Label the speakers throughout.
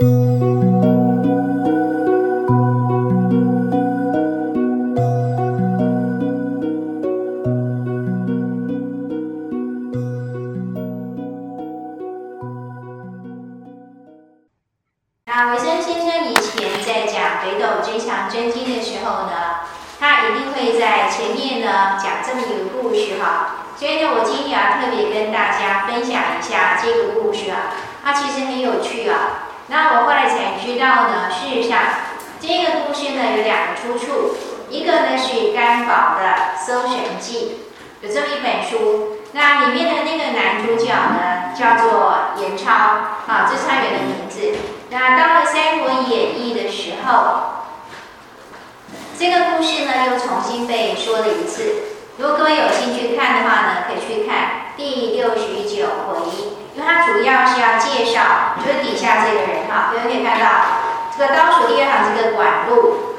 Speaker 1: 那是要介绍，就是底下这个人哈，各位可以看到这个倒数第二行这个管路。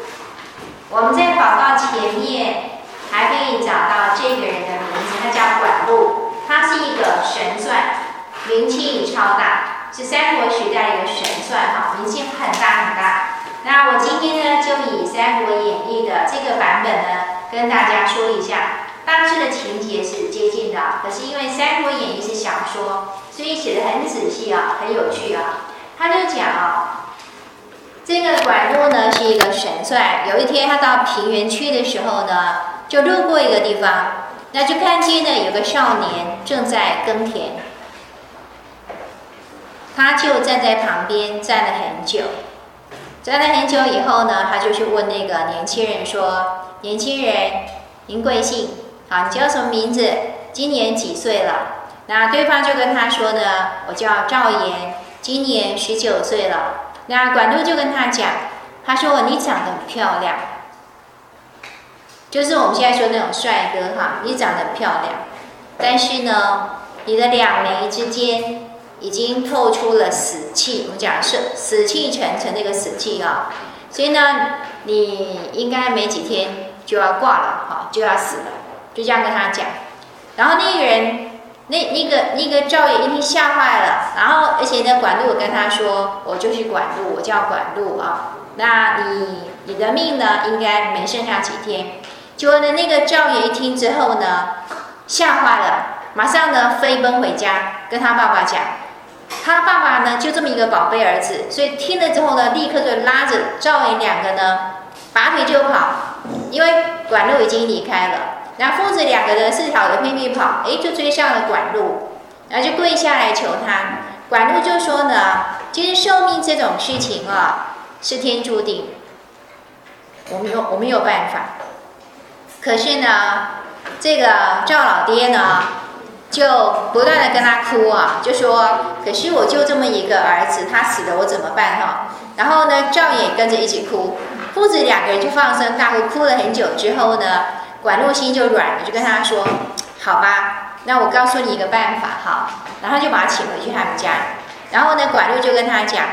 Speaker 1: 我们在广告前面还可以找到这个人的名字，他叫管路，他是一个神算，名气超大，是三国时代的一个神算哈，名气很大很大。那我今天呢，就以《三国演义》的这个版本呢，跟大家说一下。大致的情节是接近的，可是因为《三国演义》是小说，所以写的很仔细啊，很有趣啊。他就讲啊，这个管路呢是一个神算，有一天他到平原区的时候呢，就路过一个地方，那就看见呢有个少年正在耕田，他就站在旁边站了很久，站了很久以后呢，他就去问那个年轻人说：“年轻人，您贵姓？”好，你叫什么名字？今年几岁了？那对方就跟他说呢，我叫赵岩，今年十九岁了。那管路就跟他讲，他说你长得漂亮，就是我们现在说那种帅哥哈，你长得漂亮，但是呢，你的两眉之间已经透出了死气，我们讲是死气沉沉那个死气啊，所以呢，你应该没几天就要挂了，哈，就要死了。就这样跟他讲，然后那个人，那那个那个赵爷一听吓坏了，然后而且呢，管路跟他说，我就是管路，我叫管路啊，那你你的命呢，应该没剩下几天。结果呢，那个赵爷一听之后呢，吓坏了，马上呢飞奔回家，跟他爸爸讲，他爸爸呢就这么一个宝贝儿子，所以听了之后呢，立刻就拉着赵爷两个呢，拔腿就跑，因为管路已经离开了。然后父子两个人是跑的拼命跑，哎，就追上了管路，然后就跪下来求他。管路就说呢，其实寿命这种事情啊，是天注定，我没有我没有办法。可是呢，这个赵老爹呢，就不断的跟他哭啊，就说，可是我就这么一个儿子，他死了我怎么办哈？然后呢，赵也跟着一起哭，父子两个人就放声大哭，哭了很久之后呢。管路心就软了，就跟他说：“好吧，那我告诉你一个办法哈。”然后就把他请回去他们家。然后呢，管路就跟他讲：“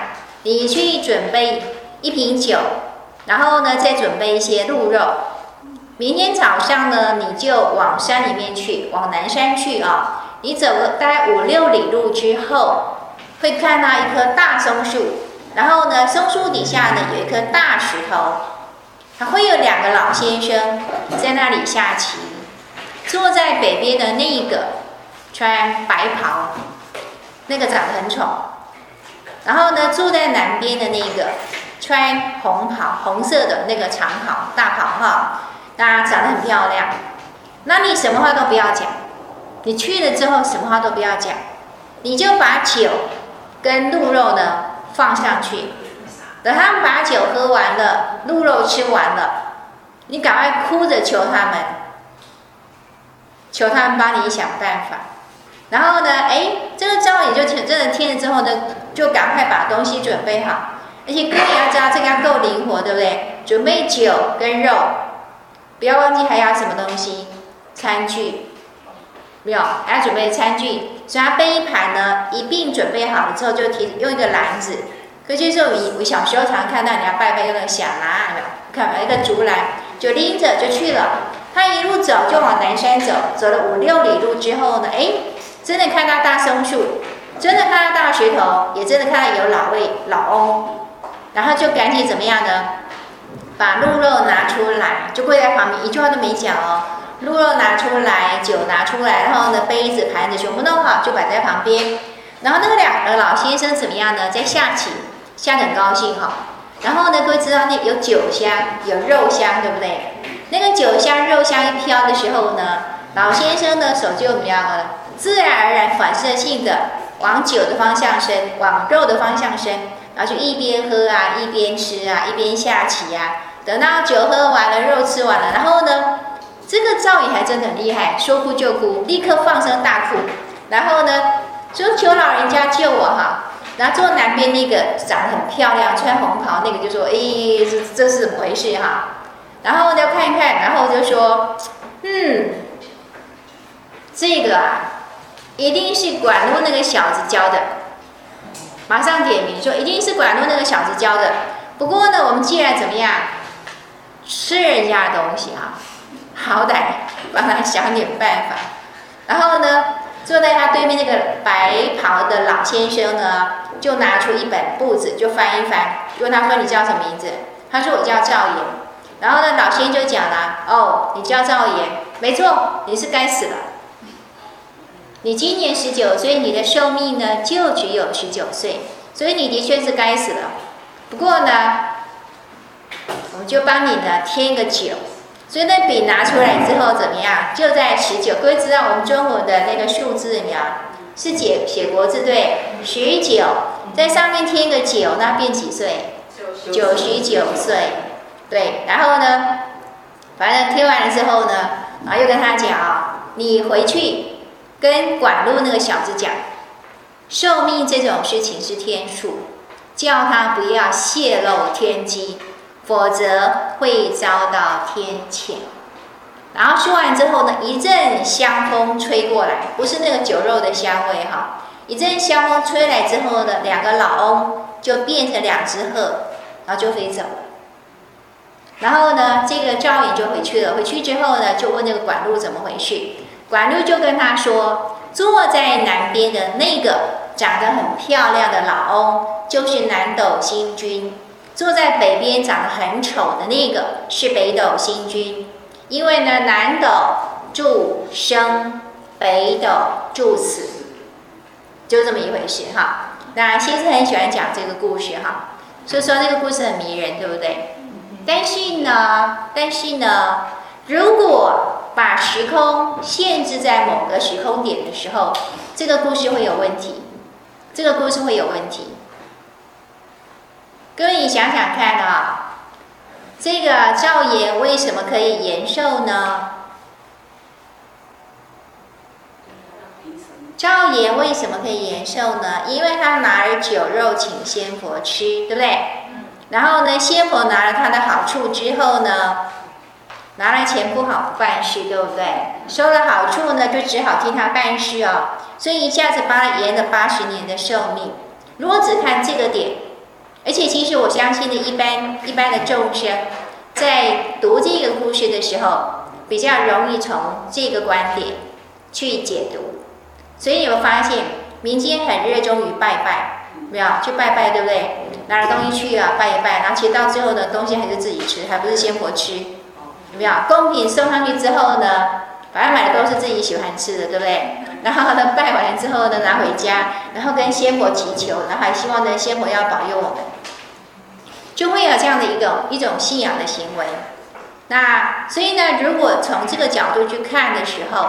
Speaker 1: 你去准备一瓶酒，然后呢，再准备一些鹿肉。明天早上呢，你就往山里面去，往南山去啊。你走了大概五六里路之后，会看到一棵大松树。然后呢，松树底下呢，有一颗大石头。”会有两个老先生在那里下棋，坐在北边的那一个穿白袍，那个长得很丑。然后呢，坐在南边的那个穿红袍，红色的那个长袍大袍哈，大家长得很漂亮。那你什么话都不要讲，你去了之后什么话都不要讲，你就把酒跟鹿肉呢放上去。等他们把酒喝完了，鹿肉吃完了，你赶快哭着求他们，求他们帮你想办法。然后呢，哎，这个招也就真的听了之后呢，就赶快把东西准备好。而且各位要知道，这个要够灵活，对不对？准备酒跟肉，不要忘记还要什么东西，餐具，没有，还要准备餐具。所以他背一盘呢，一并准备好了之后，就提用一个篮子。可就是我我小时候常看到人家拜拜用那个小篮，有没有？看一个竹篮，就拎着就去了。他一路走就往南山走，走了五六里路之后呢，哎，真的看到大松树，真的看到大石头，也真的看到有老魏老翁，然后就赶紧怎么样呢？把鹿肉拿出来，就跪在旁边，一句话都没讲哦。鹿肉拿出来，酒拿出来，然后呢，杯子、盘子全部弄好，就摆在旁边。然后那个两个老先生怎么样呢？在下棋，下得很高兴哈。然后呢，各位知道那有酒香，有肉香，对不对？那个酒香、肉香一飘的时候呢，老先生的手就怎么样呢？自然而然、反射性的往酒的方向伸，往肉的方向伸，然后就一边喝啊，一边吃啊，一边下棋啊。等到酒喝完了，肉吃完了，然后呢，这个赵云还真的很厉害，说哭就哭，立刻放声大哭。然后呢，说求老人家救我哈。然后坐南边那个长得很漂亮，穿红袍那个就说：“哎，这这是怎么回事哈？”然后就，看一看，然后就说：“嗯，这个啊，一定是管路那个小子教的。”马上点名说：“一定是管路那个小子教的。”不过呢，我们既然怎么样，吃人家东西哈，好歹帮他想点办法。然后呢，坐在他对面那个白袍的老先生呢，就拿出一本簿子，就翻一翻，问他说：“你叫什么名字？”他说：“我叫赵岩。”然后呢，老先生就讲了：“哦，你叫赵岩，没错，你是该死了。你今年十九岁，你的寿命呢就只有十九岁，所以你的确是该死了。不过呢，我们就帮你呢添一个九。所以那笔拿出来之后怎么样？就在十九。各位知道我们中国的那个数字怎么样？是写写国字对，十九，在上面添个九，那变几岁？九十九岁。对，然后呢，反正添完了之后呢，然后又跟他讲，你回去跟管路那个小子讲，寿命这种事情是天数，叫他不要泄露天机，否则会遭到天谴。然后说完之后呢，一阵香风吹过来，不是那个酒肉的香味哈，一阵香风吹来之后呢，两个老翁就变成两只鹤，然后就飞走了。然后呢，这个赵颖就回去了。回去之后呢，就问那个管路怎么回事。管路就跟他说，坐在南边的那个长得很漂亮的老翁，就是南斗星君；坐在北边长得很丑的那个是北斗星君。因为呢，南斗助生，北斗助死，就这么一回事哈。那先生很喜欢讲这个故事哈，所以说这个故事很迷人，对不对？但是呢，但是呢，如果把时空限制在某个时空点的时候，这个故事会有问题。这个故事会有问题。各位，你想想看啊，这个赵爷为什么可以延寿呢？赵爷为什么可以延寿呢？因为他拿了酒肉请仙佛吃，对不对？然后呢，仙佛拿了他的好处之后呢，拿了钱不好办事，对不对？收了好处呢，就只好替他办事哦。所以一下子帮他延了八十年的寿命。如果只看这个点，而且其实我相信呢，一般一般的众生在读这个故事的时候，比较容易从这个观点去解读。所以你会发现，民间很热衷于拜拜，没有去拜拜，对不对？拿了东西去啊，拜一拜，然后其实到最后呢，东西还是自己吃，还不是仙佛吃，有没有？贡品送上去之后呢，反正买的都是自己喜欢吃的，对不对？然后呢，拜完之后呢，拿回家，然后跟仙佛祈求，然后还希望呢，仙佛要保佑我们，就会有这样的一种一种信仰的行为。那所以呢，如果从这个角度去看的时候，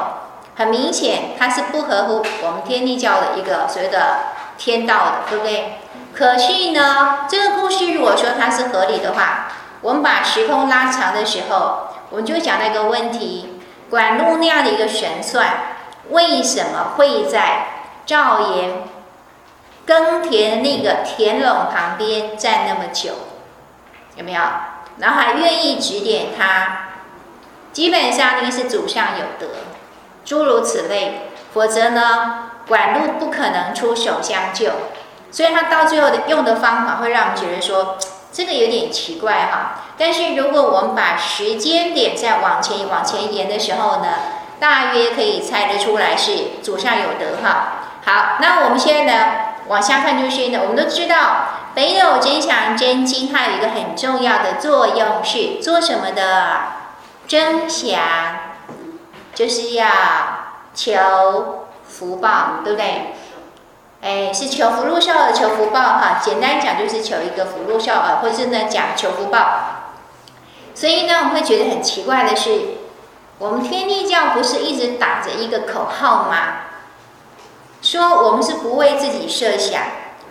Speaker 1: 很明显它是不合乎我们天地教的一个所谓的天道的，对不对？可是呢，这个故事如果说它是合理的话，我们把时空拉长的时候，我们就讲到一个问题：管路那样的一个神算，为什么会在赵岩耕田那个田垄旁边站那么久？有没有？然后还愿意指点他？基本上那个是祖上有德，诸如此类，否则呢，管路不可能出手相救。所以他到最后的用的方法会让我们觉得说这个有点奇怪哈。但是如果我们把时间点再往前往前延的时候呢，大约可以猜得出来是祖上有德哈。好，那我们现在呢往下看就是呢，我们都知道北斗真强真经它有一个很重要的作用是做什么的？真祥，就是要求福报，对不对？哎，是求福禄寿的求福报哈。简单讲就是求一个福禄寿啊，或者是呢讲求福报。所以呢，我们会觉得很奇怪的是，我们天地教不是一直打着一个口号吗？说我们是不为自己设想，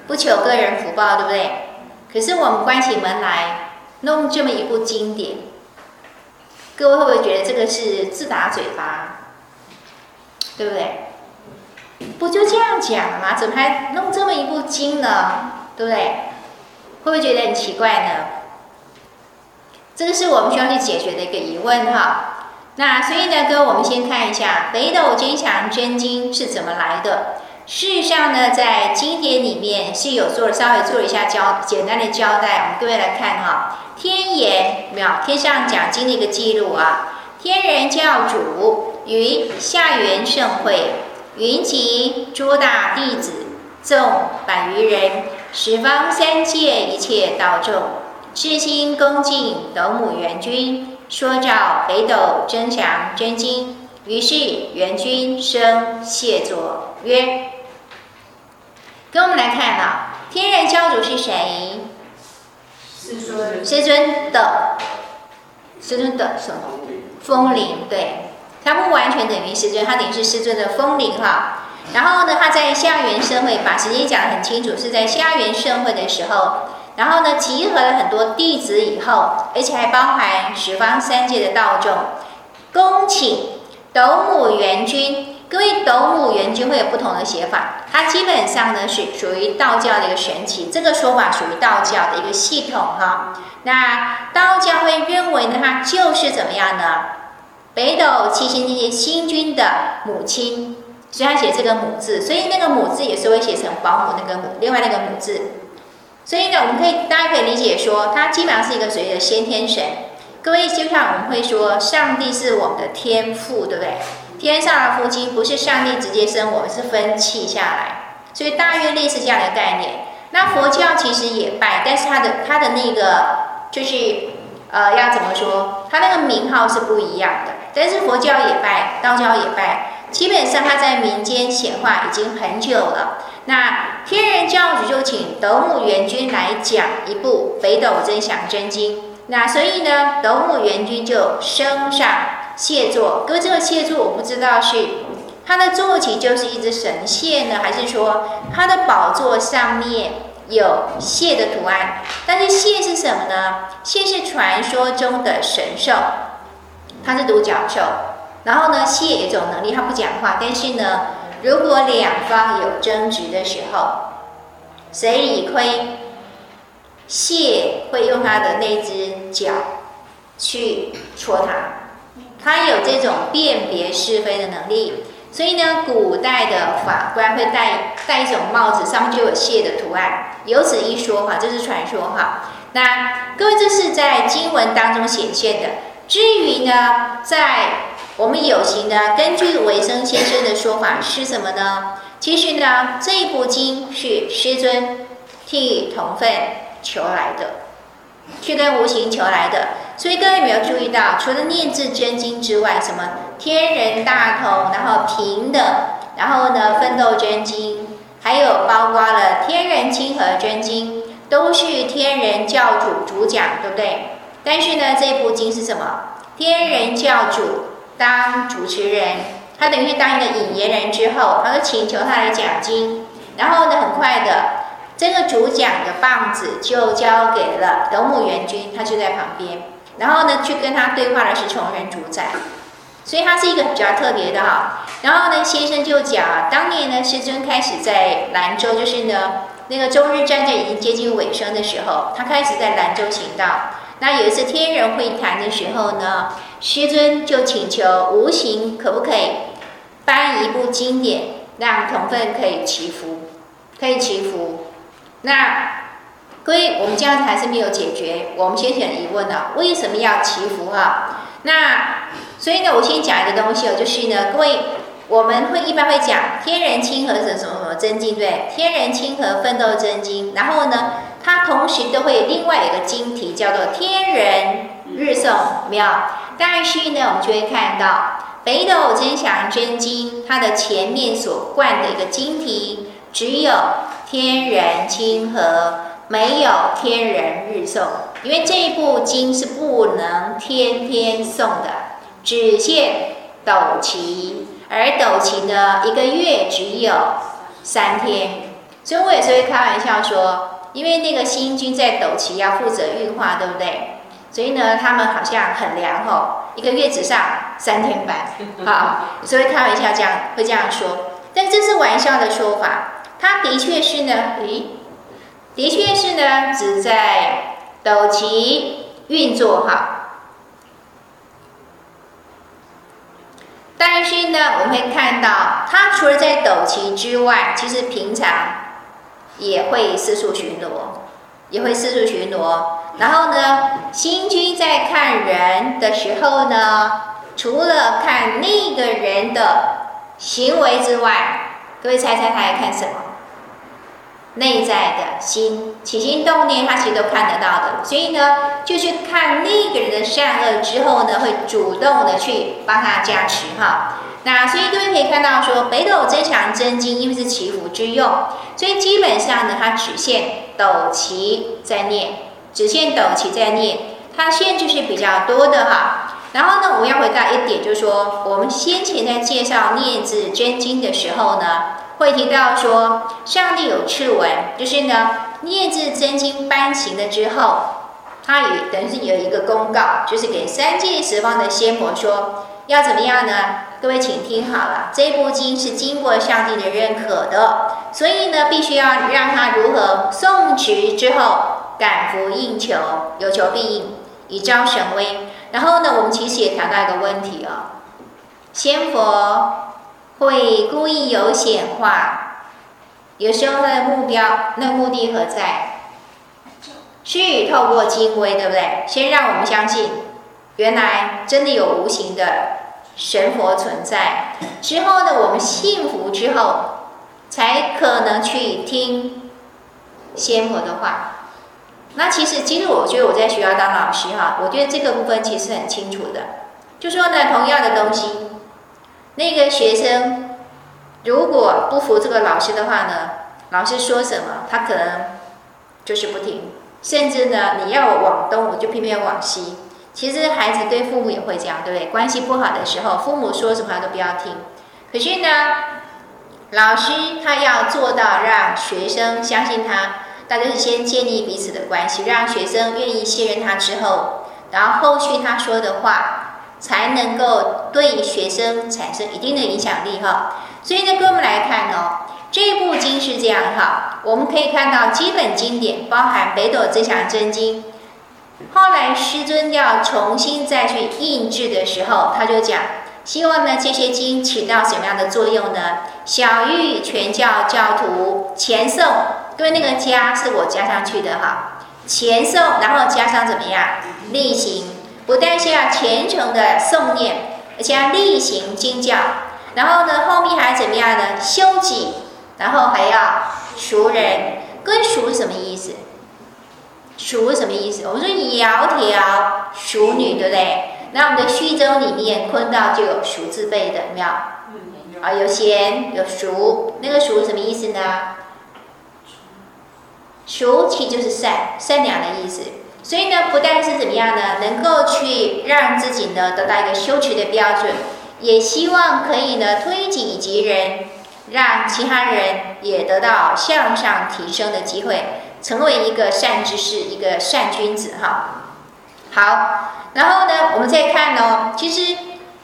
Speaker 1: 不求个人福报，对不对？可是我们关起门来弄这么一部经典，各位会不会觉得这个是自打嘴巴？对不对？不就这样讲吗？怎么还弄这么一部经呢？对不对？会不会觉得很奇怪呢？这个是我们需要去解决的一个疑问哈。那所以呢，哥，我们先看一下《北斗增强真经》是怎么来的。事实上呢，在经典里面是有做稍微做了一下交简单的交代。我们各位来看哈，天言没有天上讲经的一个记录啊。天人教主于下元盛会，云集诸大弟子，众百余人，十方三界一切道众。至心恭敬斗母元君，说照北斗真强真经。于是元君生谢作曰：“跟我们来看啊，天人教主是谁？师尊。师尊的，师尊的什么？风铃。对，他不完全等于师尊，他等于是师尊的风铃哈。然后呢，他在下元盛会把时间讲得很清楚，是在下元盛会的时候。”然后呢，集合了很多弟子以后，而且还包含十方三界的道众，恭请斗母元君。各位，斗母元君会有不同的写法，它基本上呢是属于道教的一个神奇，这个说法属于道教的一个系统哈。那道教会认为呢，它就是怎么样呢？北斗七星这些星君的母亲，所以他写这个母字，所以那个母字也是会写成保姆那个母，另外那个母字。所以呢，我们可以大家可以理解说，它基本上是一个所谓的先天神。各位，就像我们会说，上帝是我们的天父，对不对？天上的夫妻不是上帝直接生我们，是分气下来，所以大约类似这样的概念。那佛教其实也拜，但是它的它的那个就是呃，要怎么说？它那个名号是不一样的。但是佛教也拜，道教也拜，基本上它在民间显化已经很久了。那天人教主就请斗母元君来讲一部《北斗真想真经》，那所以呢，斗母元君就升上谢座。各位，这个谢座我不知道是他的坐骑就是一只神蟹呢，还是说他的宝座上面有蟹的图案？但是蟹是什么呢？蟹是传说中的神兽，它是独角兽。然后呢，蟹有一种能力，它不讲话，但是呢。如果两方有争执的时候，谁理亏？蟹会用它的那只脚去戳它，它有这种辨别是非的能力。所以呢，古代的法官会戴戴一种帽子，上面就有蟹的图案。有此一说哈，这是传说哈。那各位，这是在经文当中显现的。至于呢，在我们有形呢，根据维生先生的说法是什么呢？其实呢，这一部经是师尊替同分求来的，去跟无形求来的。所以各位有没有注意到，除了念字真经之外，什么天人大同，然后平等，然后呢，奋斗真经，还有包括了天人亲和真经，都是天人教主主讲，对不对？但是呢，这部经是什么？天人教主。当主持人，他等于是当一个引言人之后，他就请求他来讲经，然后呢，很快的，这个主讲的棒子就交给了斗母元君，他就在旁边，然后呢，去跟他对话的是崇仁主宰，所以他是一个比较特别的哈。然后呢，先生就讲，当年呢，师尊开始在兰州，就是呢，那个中日战争已经接近尾声的时候，他开始在兰州行道。那有一次天人会谈的时候呢，师尊就请求无形可不可以搬一部经典，让同分可以祈福，可以祈福。那各位，我们这样子还是没有解决我们先前的疑问呢、啊？为什么要祈福哈？那所以呢，我先讲一个东西哦，就是呢，各位我们会一般会讲天人亲和什么什么什么真经？对，天人亲和奋斗真经。然后呢，它同时都会有另外一个经题叫做天人日诵，没有？但是呢，我们就会看到北斗增祥真经，它的前面所冠的一个经题只有天人亲和，没有天人日诵，因为这一部经是不能天天诵的，只限斗期。而斗期呢，一个月只有三天，所以我有时候会开玩笑说，因为那个新君在斗旗要负责运化，对不对？所以呢，他们好像很凉哦，一个月只上三天班，好，所以开玩笑这样会这样说，但这是玩笑的说法，它的确是呢，诶，的确是呢，只在斗旗运作哈。但是呢，我们会看到，他除了在斗旗之外，其实平常也会四处巡逻，也会四处巡逻。然后呢，新君在看人的时候呢，除了看那个人的行为之外，各位猜猜他还看什么？内在的心起心动念，他其实都看得到的。所以呢，就是看那个人的善恶之后呢，会主动的去帮他加持哈。那所以各位可以看到说，北斗增祥真经因为是祈福之用，所以基本上呢，它只限斗期在念，只限斗期在念，它限制是比较多的哈。然后呢，我要回答一点，就是说，我们先前在介绍念字真经的时候呢。会提到说，上帝有敕文，就是呢，念字真经颁行了之后，他也等于是有一个公告，就是给三界十方的仙佛说，要怎么样呢？各位请听好了，这部经是经过上帝的认可的，所以呢，必须要让他如何诵持之后，感福应求，有求必应，以昭神威。然后呢，我们其实也谈到一个问题啊、哦，仙佛。会故意有显化，有时候他的目标、那、目的何在？是透过经威，对不对？先让我们相信，原来真的有无形的神佛存在。之后呢，我们信服之后，才可能去听仙佛的话。那其实，其实我觉得我在学校当老师哈，我觉得这个部分其实很清楚的。就说呢，同样的东西。那个学生如果不服这个老师的话呢，老师说什么，他可能就是不听，甚至呢，你要往东，我就偏偏往西。其实孩子对父母也会这样，对不对？关系不好的时候，父母说什么都不要听。可是呢，老师他要做到让学生相信他，大家是先建立彼此的关系，让学生愿意信任他之后，然后后续他说的话。才能够对学生产生一定的影响力哈，所以呢，跟我们来看哦，这部经是这样哈，我们可以看到基本经典包含北斗增祥真经，后来师尊要重新再去印制的时候，他就讲，希望呢这些经起到什么样的作用呢？小玉全教教徒虔诵，因为那个加是我加上去的哈，虔诵，然后加上怎么样？力行。不但是要虔诚的诵念，而且要例行经教，然后呢，后面还怎么样呢？修己，然后还要熟人。跟熟是什么意思？熟是什么意思？我们说窈窕淑女，对不对？那我们的序宗里面，坤道就有熟字辈的，有没有？啊，有贤有熟，那个熟什么意思呢？熟其实就是善，善良的意思。所以呢，不但是怎么样呢，能够去让自己呢得到一个修持的标准，也希望可以呢推己及人，让其他人也得到向上提升的机会，成为一个善知识，一个善君子哈。好，然后呢，我们再看哦，其实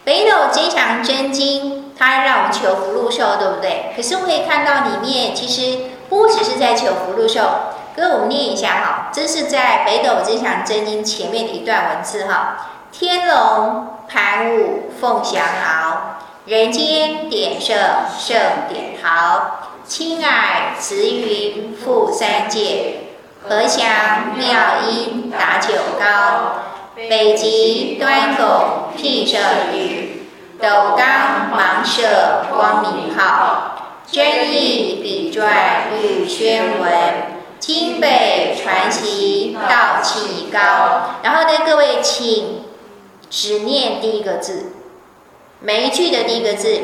Speaker 1: 北斗增祥真经，它让我们求福禄寿，对不对？可是我们可以看到里面，其实不只是在求福禄寿。跟我们念一下哈，这是在《北斗真祥真经》前面的一段文字哈。天龙盘舞凤翔号，人间点舍胜点桃，青霭慈云覆三界，和祥妙音达九高，北极端拱辟舍宇，斗刚芒射光明号，真意笔篆玉宣文，经北传奇道气高。然后呢，各位请只念第一个字，每一句的第一个字：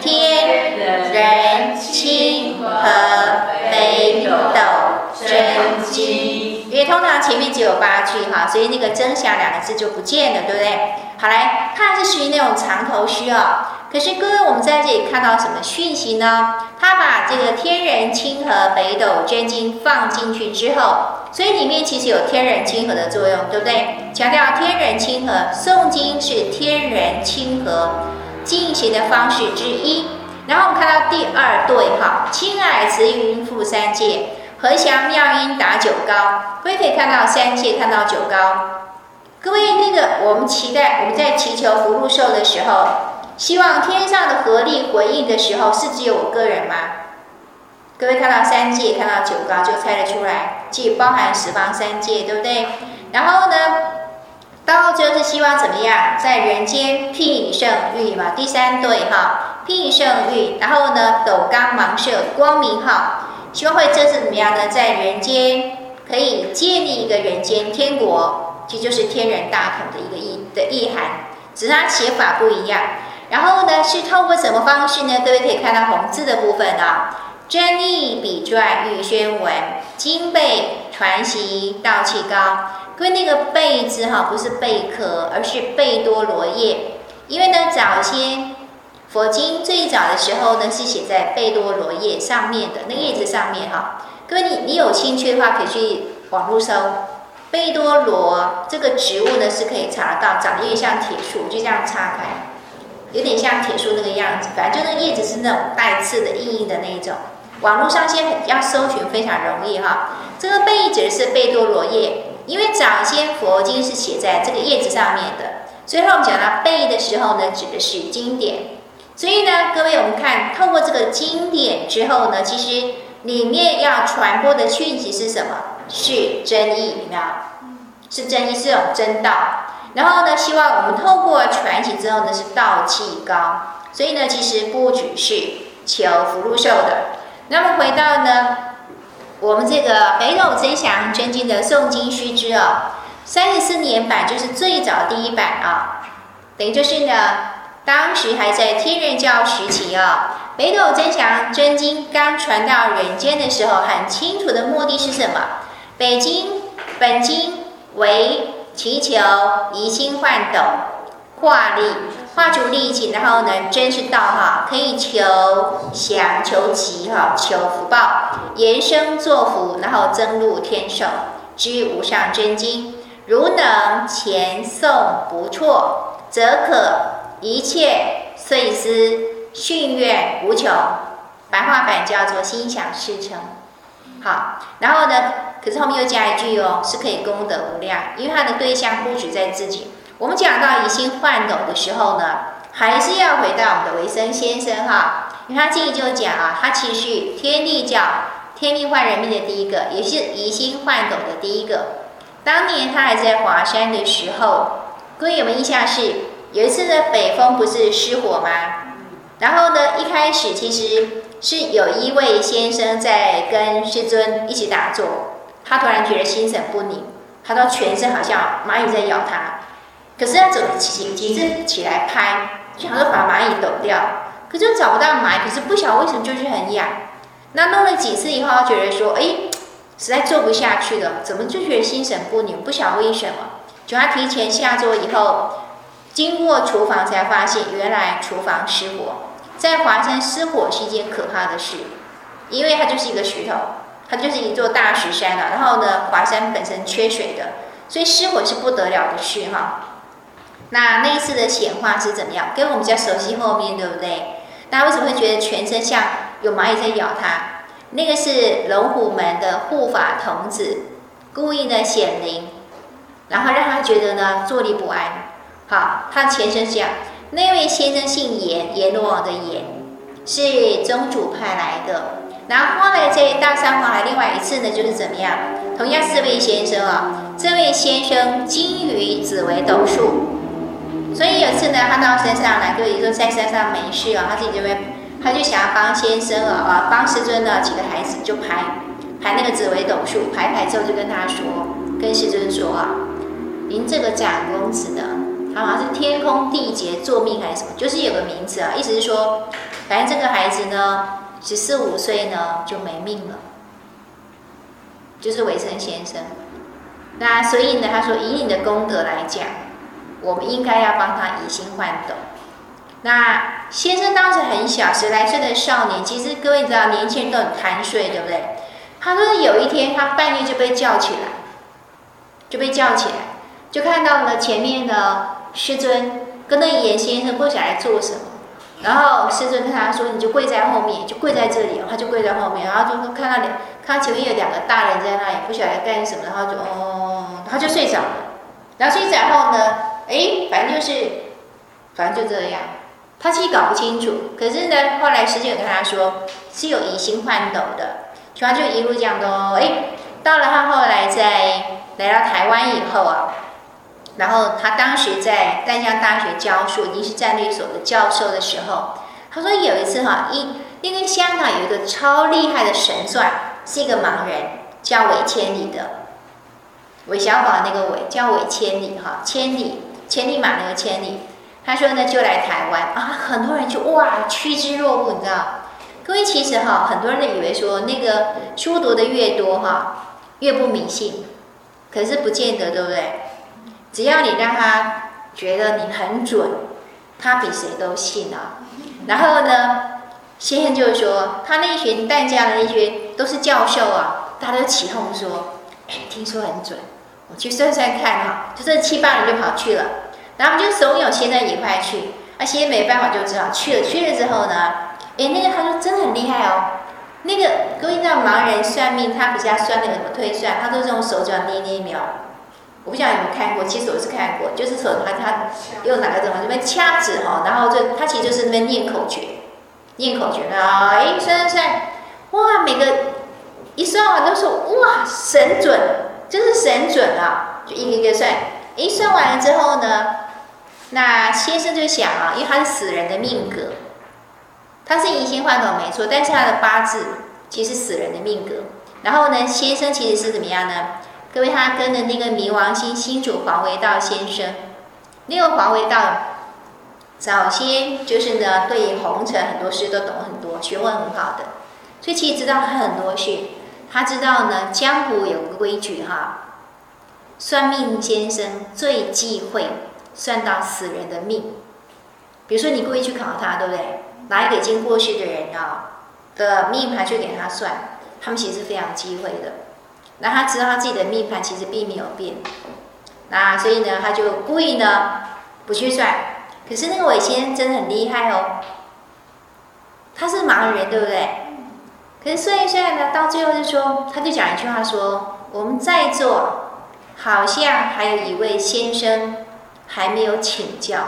Speaker 1: 天人亲和北斗真经。因为通常前面只有八句哈，所以那个“真祥”两个字就不见了，对不对？好来，它是属于那种长头诗啊。可是各位，我们在这里看到什么讯息呢？他把这个“天人亲和北斗真经”放进去之后，所以里面其实有天人亲和的作用，对不对？强调天人亲和，诵经是天人亲和进行的方式之一。然后我们看到第二对哈，清霭慈云覆三界，和祥妙音达九高。各位可以看到三界，看到九高。各位，那个我们期待我们在祈求福禄寿的时候。希望天上的合力回应的时候，是只有我个人吗？各位看到三界，看到九高，就猜得出来，既包含十方三界，对不对？然后呢，到最后是希望怎么样？在人间辟圣域嘛，第三对哈，辟圣域。然后呢，斗刚芒射光明哈，希望会这是怎么样呢？在人间可以建立一个人间天国，其实就是天人大同的一个意的意涵，只是它写法不一样。然后呢，是透过什么方式呢？各位可以看到红字的部分啊，真义笔篆玉宣文，金贝传习道气高。各位那个贝字哈，不是贝壳，而是贝多罗叶。因为呢，早先佛经最早的时候呢，是写在贝多罗叶上面的那叶子上面哈。各位你你有兴趣的话，可以去网络搜贝多罗这个植物呢，是可以查到，长得有点像铁树，就这样插开。有点像铁树那个样子，反正就那个叶子是那种带刺的、硬硬的那一种。网络上现在要搜寻非常容易哈。这个贝指的是贝多罗叶，因为早先佛经是写在这个叶子上面的，所以后我们讲到贝的时候呢，指的是经典。所以呢，各位我们看透过这个经典之后呢，其实里面要传播的讯息是什么？是真义，有没有？是真义，是这种真道。然后呢，希望我们透过传习之后呢，是道气高。所以呢，其实不只是求福禄寿的。那么回到呢，我们这个《北斗增祥真经》的诵经须知哦，三十四年版就是最早第一版啊。等于就是呢，当时还在天人教时期啊，《北斗增祥真经》刚传到人间的时候，很清楚的目的是什么？北经本经为。祈求移心换斗，化力化出力气，然后呢，真是道哈，可以求祥求吉哈，求福报，延生作福，然后增入天寿知无上真经。如能前诵不辍，则可一切遂思训愿无穷。白话版叫做心想事成。好，然后呢？可是后面又加一句哦，是可以功德无量，因为他的对象不止在自己。我们讲到移心换斗的时候呢，还是要回到我们的维生先生哈，因为他这里就讲啊，他其实天地教天命换人命的第一个，也是移心换斗的第一个。当年他还在华山的时候，各位有没有印象是？是有一次呢，北峰不是失火吗？然后呢，一开始其实是有一位先生在跟师尊一起打坐。他突然觉得心神不宁，他说全身好像蚂蚁在咬他，可是他走起急着起来拍，就想说把蚂蚁抖掉，可是找不到蚂蚁，可是不晓得为什么就是很痒。那弄了几次以后，他觉得说，哎，实在做不下去了，怎么就觉得心神不宁？不晓得为什么。就他提前下桌以后，经过厨房才发现，原来厨房失火。在华山失火是一件可怕的事，因为它就是一个石头。它就是一座大石山了，然后呢，华山本身缺水的，所以失火是不得了的事哈。那那一次的显化是怎么样？跟我们比较熟悉后面对不对？大家为什么会觉得全身像有蚂蚁在咬它？那个是龙虎门的护法童子故意的显灵，然后让他觉得呢坐立不安。好，他前身是这样，那位先生姓阎，阎罗王的阎，是宗主派来的。然后后来在大山华海另外一次呢，就是怎么样？同样四位先生啊、这位先生精于紫微斗数，所以有次呢，他到山上来，就也说在山上没事啊、他自己就会他就想要帮先生啊，帮师尊呢几个孩子就排排那个紫微斗数，排排之后就跟他说，跟师尊说啊，您这个长公子呢，他好像是天空地劫坐命还是什么，就是有个名字啊，意思是说，反正这个孩子呢，十四五岁呢就没命了，就是维生先生。那所以呢，他说以你的功德来讲，我们应该要帮他移心换斗。那先生当时很小，十来岁的少年，其实各位知道，年轻人都很贪睡，对不对？他说有一天他半夜就被叫起来，就被叫起来，就看到了前面的师尊跟那严先生不晓得做什么。然后师尊跟他说：“你就跪在后面，就跪在这里。”他就跪在后面，然后就看到两，看到前面有两个大人在那里，不晓得干什么，然后就哦，他就睡着了。然后睡着后呢，哎，反正就是，反正就这样，他其实搞不清楚。可是呢，后来师尊有跟他说是有移星换斗的，所以他就一路这样的。哎，到了他后来在来到台湾以后啊。然后他当时在淡江大学教书，已经是战略所的教授的时候，他说有一次哈，一因为香港有一个超厉害的神算，是一个盲人，叫韦千里的，韦小宝那个韦叫韦千里哈，千里千里马那个千里，他说呢就来台湾啊，很多人就哇趋之若鹜，你知道？各位其实哈，很多人都以为说那个书读的越多哈，越不迷信，可是不见得，对不对？只要你让他觉得你很准，他比谁都信啊。然后呢，先生就说，他那群淡江的那群都是教授啊，大家都起哄说：“哎，听说很准，我去算算看哈。”就这七八人就跑去了，然后就怂恿先生一块去。那先生没办法，就只好去了。去了之后呢，哎，那个他说真的很厉害哦。那个各位知道盲人算命，他不是要算那个什么推算，他都是用手脚捏捏描。我不晓得有没有看过，其实我是看过，就是说他他用哪个怎么这边掐指哈，然后就他其实就是那边念口诀，念口诀啊，哎算算算，哇每个一算完都说哇神准，就是神准啊，就一个一个算，一算完了之后呢，那先生就想啊，因为他是死人的命格，他是移星换斗没错，但是他的八字其实死人的命格，然后呢先生其实是怎么样呢？各位，他跟的那个冥王星星主黄维道先生，那个黄维道早先就是呢，对红尘很多事都懂很多，学问很好的，所以其实知道他很多事。他知道呢，江湖有个规矩哈，算命先生最忌讳算到死人的命。比如说你故意去考他，对不对？拿一个已经过世的人啊的命盘去给他算，他们其实是非常忌讳的。那他知道他自己的命盘其实并没有变，那所以呢，他就故意呢不去算。可是那个韦先生真的很厉害哦，他是盲人，对不对？可是算一算呢，到最后就说，他就讲一句话说：“我们在座好像还有一位先生还没有请教。”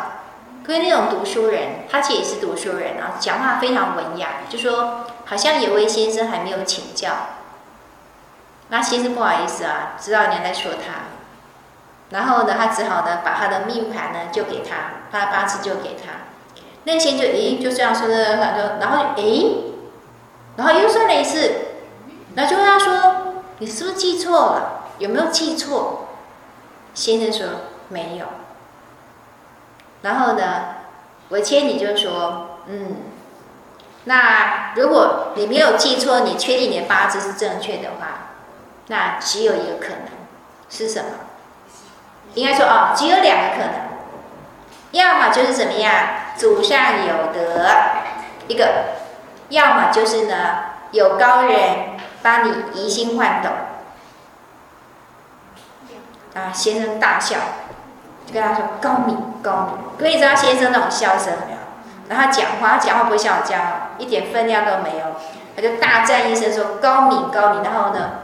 Speaker 1: 因为那种读书人，他其实也是读书人啊，讲话非常文雅，就说好像有位先生还没有请教。那先生不好意思啊，知道人家在说他，然后呢，他只好呢把他的命盘呢就给他，他的八字就给他。那先就咦就这样说的，他说，然后诶，然后又算了一次，然后就问他说：“你是不是记错了？有没有记错？”先生说：“没有。”然后呢，我千里就说：“嗯，那如果你没有记错，你确定你的八字是正确的话。”那只有一个可能，是什么？应该说哦，只有两个可能，要么就是怎么样，祖上有德，一个；要么就是呢，有高人帮你移星换斗。啊，先生大笑，就跟他说：“高明，高明。”可以知道先生那种笑声没有？然后讲话，讲话不会像我这样，一点分量都没有，他就大赞一声说：“高明，高明。”然后呢？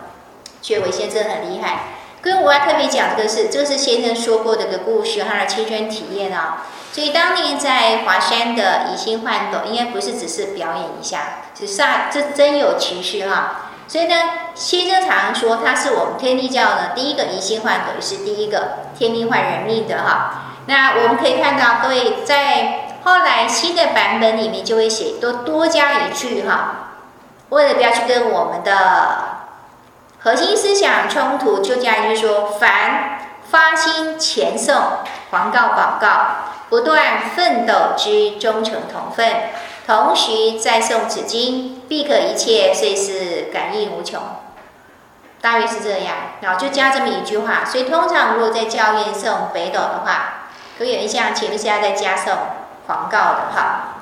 Speaker 1: 觉得韦先生很厉害，跟我要特别讲这个是，这是先生说过的一个故事，他的亲身体验啊。所以当年在华山的移星换斗，应该不是只是表演一下，是煞，这真有其事哈。所以呢，先生常说他是我们天地教的第一个移星换斗，是第一个天地换人命的哈。那我们可以看到，各位在后来新的版本里面就会写多多加一句哈，为了不要去跟我们的核心思想冲突，就加一句说：凡发心虔诵、黄告、广告，不断奋斗之忠诚同分，同时再诵此经，必可一切遂是感应无穷。大约是这样，然后就加这么一句话。所以通常如果在教院诵北斗的话，都有印象前面是要再加诵黄告的哈。